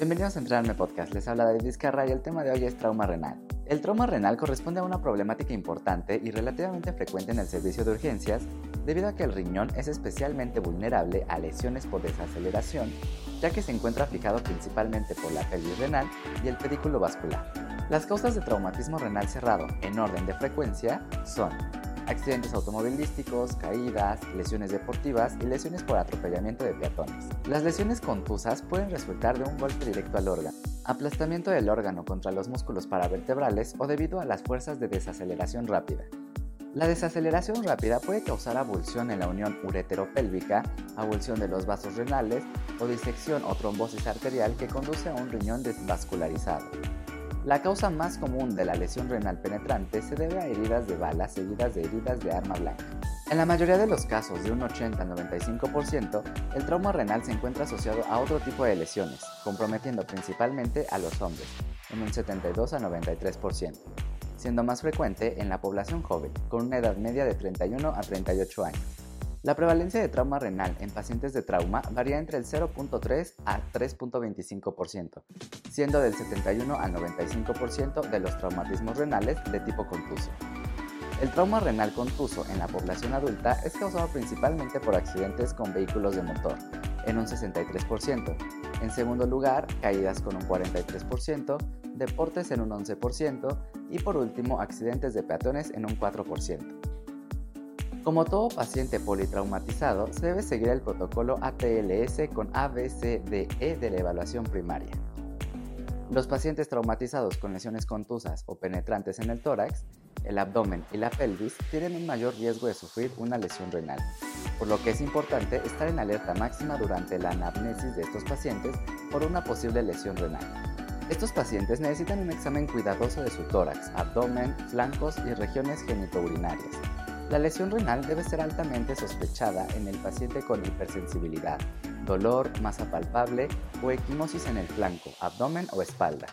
Bienvenidos a Entrarme Podcast, les habla David Vizcarra y el tema de hoy es trauma renal. El trauma renal corresponde a una problemática importante y relativamente frecuente en el servicio de urgencias debido a que el riñón es especialmente vulnerable a lesiones por desaceleración, ya que se encuentra fijado principalmente por la pelvis renal y el pedículo vascular. Las causas de traumatismo renal cerrado en orden de frecuencia son accidentes automovilísticos, caídas, lesiones deportivas y lesiones por atropellamiento de peatones. Las lesiones contusas pueden resultar de un golpe directo al órgano, aplastamiento del órgano contra los músculos paravertebrales o debido a las fuerzas de desaceleración rápida. La desaceleración rápida puede causar abulsión en la unión ureteropélvica, abulsión de los vasos renales o disección o trombosis arterial que conduce a un riñón desvascularizado. La causa más común de la lesión renal penetrante se debe a heridas de bala seguidas de heridas de arma blanca. En la mayoría de los casos, de un 80 al 95%, el trauma renal se encuentra asociado a otro tipo de lesiones, comprometiendo principalmente a los hombres, en un 72 a 93%, siendo más frecuente en la población joven, con una edad media de 31 a 38 años. La prevalencia de trauma renal en pacientes de trauma varía entre el 0.3 a 3.25%, siendo del 71 al 95% de los traumatismos renales de tipo contuso. El trauma renal contuso en la población adulta es causado principalmente por accidentes con vehículos de motor, en un 63%. En segundo lugar, caídas con un 43%, deportes en un 11% y por último, accidentes de peatones en un 4%. Como todo paciente politraumatizado, se debe seguir el protocolo ATLS con ABCDE de la evaluación primaria. Los pacientes traumatizados con lesiones contusas o penetrantes en el tórax, el abdomen y la pelvis tienen un mayor riesgo de sufrir una lesión renal, por lo que es importante estar en alerta máxima durante la anamnesis de estos pacientes por una posible lesión renal. Estos pacientes necesitan un examen cuidadoso de su tórax, abdomen, flancos y regiones genitourinarias, la lesión renal debe ser altamente sospechada en el paciente con hipersensibilidad, dolor, masa palpable o equimosis en el flanco, abdomen o espalda.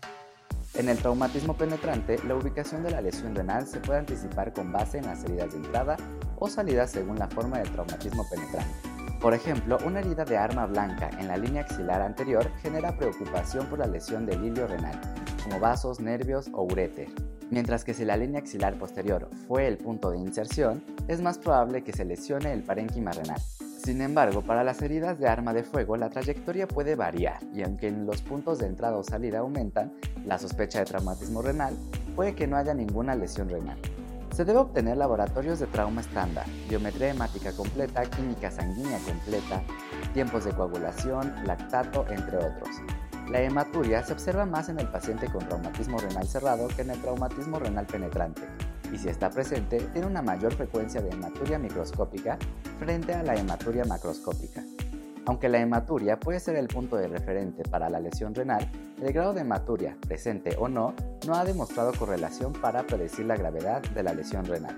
En el traumatismo penetrante, la ubicación de la lesión renal se puede anticipar con base en las heridas de entrada o salida según la forma del traumatismo penetrante. Por ejemplo, una herida de arma blanca en la línea axilar anterior genera preocupación por la lesión del hilio renal, como vasos, nervios o uréter mientras que si la línea axilar posterior fue el punto de inserción, es más probable que se lesione el parénquima renal. Sin embargo, para las heridas de arma de fuego la trayectoria puede variar y aunque en los puntos de entrada o salida aumentan la sospecha de traumatismo renal, puede que no haya ninguna lesión renal. Se debe obtener laboratorios de trauma estándar, biometría hemática completa, química sanguínea completa, tiempos de coagulación, lactato, entre otros. La hematuria se observa más en el paciente con traumatismo renal cerrado que en el traumatismo renal penetrante, y si está presente, tiene una mayor frecuencia de hematuria microscópica frente a la hematuria macroscópica. Aunque la hematuria puede ser el punto de referente para la lesión renal, el grado de hematuria, presente o no, no ha demostrado correlación para predecir la gravedad de la lesión renal.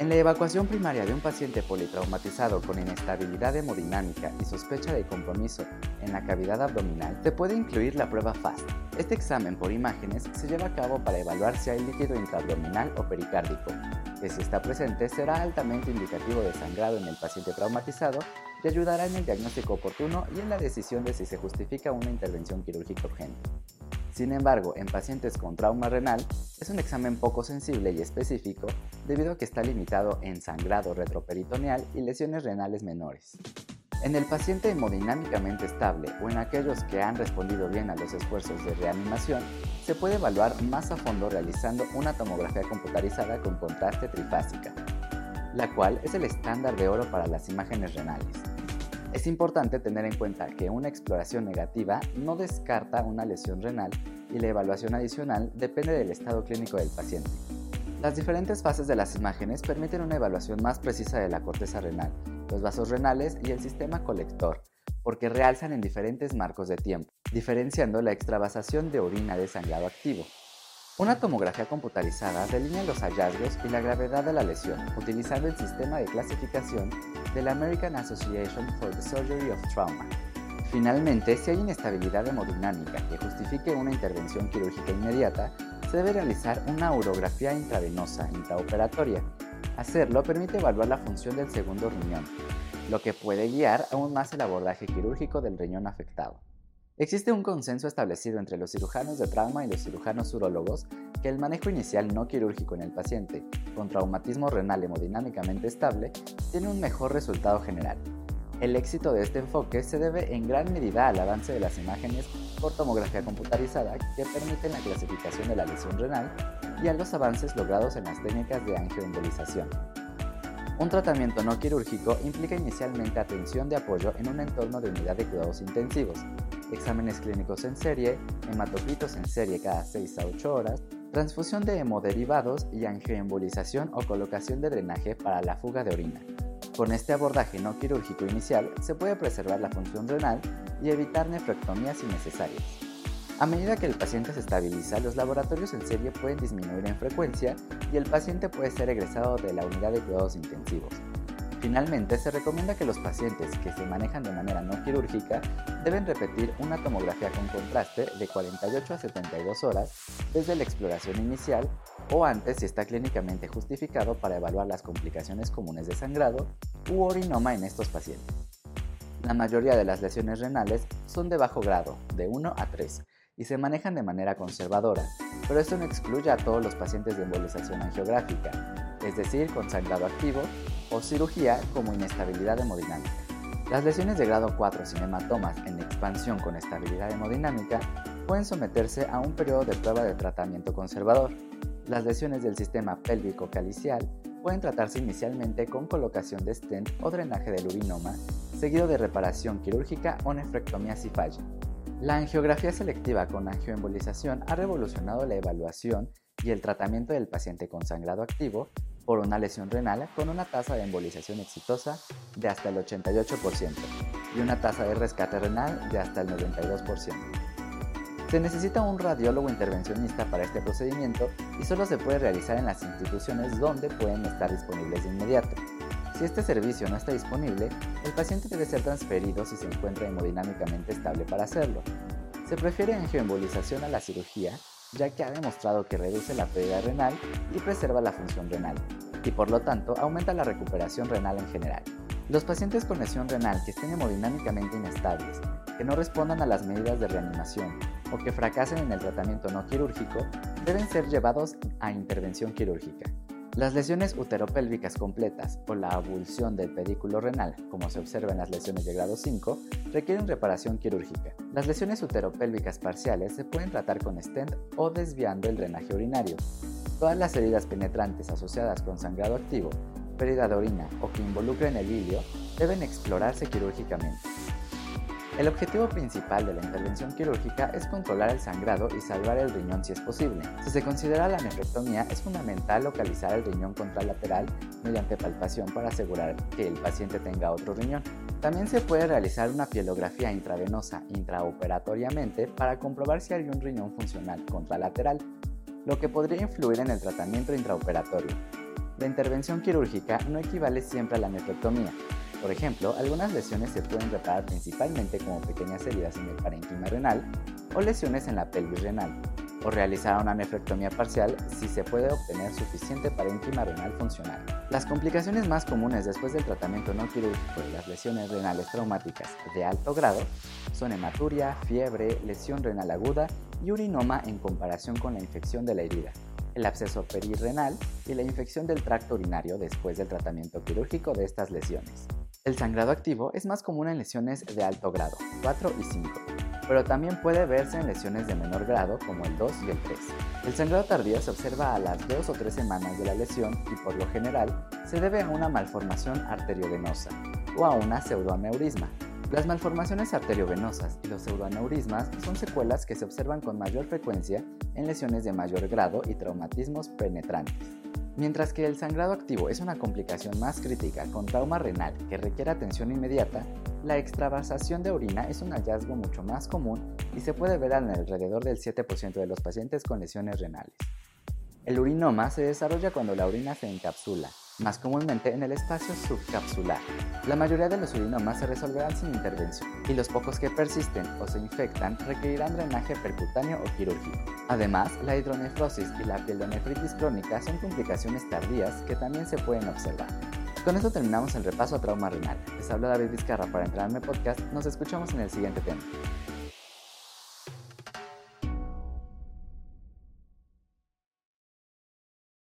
En la evacuación primaria de un paciente politraumatizado con inestabilidad hemodinámica y sospecha de compromiso en la cavidad abdominal, se puede incluir la prueba FAST. Este examen por imágenes se lleva a cabo para evaluar si hay líquido intraabdominal o pericárdico, que si está presente será altamente indicativo de sangrado en el paciente traumatizado y ayudará en el diagnóstico oportuno y en la decisión de si se justifica una intervención quirúrgica urgente. Sin embargo, en pacientes con trauma renal es un examen poco sensible y específico debido a que está limitado en sangrado retroperitoneal y lesiones renales menores. En el paciente hemodinámicamente estable o en aquellos que han respondido bien a los esfuerzos de reanimación, se puede evaluar más a fondo realizando una tomografía computarizada con contraste trifásica, la cual es el estándar de oro para las imágenes renales. Es importante tener en cuenta que una exploración negativa no descarta una lesión renal y la evaluación adicional depende del estado clínico del paciente. Las diferentes fases de las imágenes permiten una evaluación más precisa de la corteza renal, los vasos renales y el sistema colector, porque realzan en diferentes marcos de tiempo, diferenciando la extravasación de orina de sangrado activo. Una tomografía computarizada delinea los hallazgos y la gravedad de la lesión utilizando el sistema de clasificación de la American Association for the Surgery of Trauma. Finalmente, si hay inestabilidad hemodinámica que justifique una intervención quirúrgica inmediata, se debe realizar una urografía intravenosa intraoperatoria. Hacerlo permite evaluar la función del segundo riñón, lo que puede guiar aún más el abordaje quirúrgico del riñón afectado. Existe un consenso establecido entre los cirujanos de trauma y los cirujanos urólogos que el manejo inicial no quirúrgico en el paciente con traumatismo renal hemodinámicamente estable tiene un mejor resultado general. El éxito de este enfoque se debe en gran medida al avance de las imágenes por tomografía computarizada que permiten la clasificación de la lesión renal y a los avances logrados en las técnicas de angioembolización. Un tratamiento no quirúrgico implica inicialmente atención de apoyo en un entorno de unidad de cuidados intensivos, exámenes clínicos en serie, hematocritos en serie cada 6 a 8 horas, transfusión de hemoderivados y angioembolización o colocación de drenaje para la fuga de orina. Con este abordaje no quirúrgico inicial se puede preservar la función renal y evitar nefrectomías innecesarias. A medida que el paciente se estabiliza, los laboratorios en serie pueden disminuir en frecuencia y el paciente puede ser egresado de la unidad de cuidados intensivos. Finalmente, se recomienda que los pacientes que se manejan de manera no quirúrgica deben repetir una tomografía con contraste de 48 a 72 horas desde la exploración inicial o antes si está clínicamente justificado para evaluar las complicaciones comunes de sangrado u orinoma en estos pacientes. La mayoría de las lesiones renales son de bajo grado, de 1 a 3, y se manejan de manera conservadora, pero esto no excluye a todos los pacientes de embolización angiográfica, es decir, con sangrado activo o cirugía como inestabilidad hemodinámica. Las lesiones de grado 4 sin hematomas en expansión con estabilidad hemodinámica pueden someterse a un periodo de prueba de tratamiento conservador. Las lesiones del sistema pélvico calicial pueden tratarse inicialmente con colocación de stent o drenaje del urinoma, seguido de reparación quirúrgica o nefrectomía si falla. La angiografía selectiva con angioembolización ha revolucionado la evaluación y el tratamiento del paciente con sangrado activo por una lesión renal con una tasa de embolización exitosa de hasta el 88% y una tasa de rescate renal de hasta el 92%. Se necesita un radiólogo intervencionista para este procedimiento y solo se puede realizar en las instituciones donde pueden estar disponibles de inmediato. Si este servicio no está disponible, el paciente debe ser transferido si se encuentra hemodinámicamente estable para hacerlo. Se prefiere angioembolización a la cirugía ya que ha demostrado que reduce la pérdida renal y preserva la función renal, y por lo tanto aumenta la recuperación renal en general. Los pacientes con lesión renal que estén hemodinámicamente inestables, que no respondan a las medidas de reanimación o que fracasen en el tratamiento no quirúrgico deben ser llevados a intervención quirúrgica. Las lesiones uteropélvicas completas o la abulsión del pedículo renal, como se observa en las lesiones de grado 5, requieren reparación quirúrgica. Las lesiones uteropélvicas parciales se pueden tratar con stent o desviando el drenaje urinario. Todas las heridas penetrantes asociadas con sangrado activo, pérdida de orina o que involucren el hilio deben explorarse quirúrgicamente. El objetivo principal de la intervención quirúrgica es controlar el sangrado y salvar el riñón si es posible. Si se considera la nefrectomía, es fundamental localizar el riñón contralateral mediante palpación para asegurar que el paciente tenga otro riñón. También se puede realizar una pielografía intravenosa intraoperatoriamente para comprobar si hay un riñón funcional contralateral, lo que podría influir en el tratamiento intraoperatorio. La intervención quirúrgica no equivale siempre a la nefrectomía, por ejemplo, algunas lesiones se pueden reparar principalmente como pequeñas heridas en el parénquima renal o lesiones en la pelvis renal, o realizar una nefrectomía parcial si se puede obtener suficiente parénquima renal funcional. Las complicaciones más comunes después del tratamiento no quirúrgico de las lesiones renales traumáticas de alto grado son hematuria, fiebre, lesión renal aguda y urinoma en comparación con la infección de la herida el absceso perirrenal y la infección del tracto urinario después del tratamiento quirúrgico de estas lesiones. El sangrado activo es más común en lesiones de alto grado, 4 y 5, pero también puede verse en lesiones de menor grado como el 2 y el 3. El sangrado tardío se observa a las 2 o 3 semanas de la lesión y por lo general se debe a una malformación arteriovenosa o a una pseudoaneurisma. Las malformaciones arteriovenosas y los pseudoaneurismas son secuelas que se observan con mayor frecuencia en lesiones de mayor grado y traumatismos penetrantes. Mientras que el sangrado activo es una complicación más crítica con trauma renal que requiere atención inmediata, la extravasación de orina es un hallazgo mucho más común y se puede ver en alrededor del 7% de los pacientes con lesiones renales. El urinoma se desarrolla cuando la orina se encapsula, más comúnmente en el espacio subcapsular. La mayoría de los urinomas se resolverán sin intervención y los pocos que persisten o se infectan requerirán drenaje percutáneo o quirúrgico. Además, la hidronefrosis y la pielonefritis crónica son complicaciones tardías que también se pueden observar. Con esto terminamos el repaso a trauma renal. Les habla David Vizcarra para Entrarme Podcast. Nos escuchamos en el siguiente tema.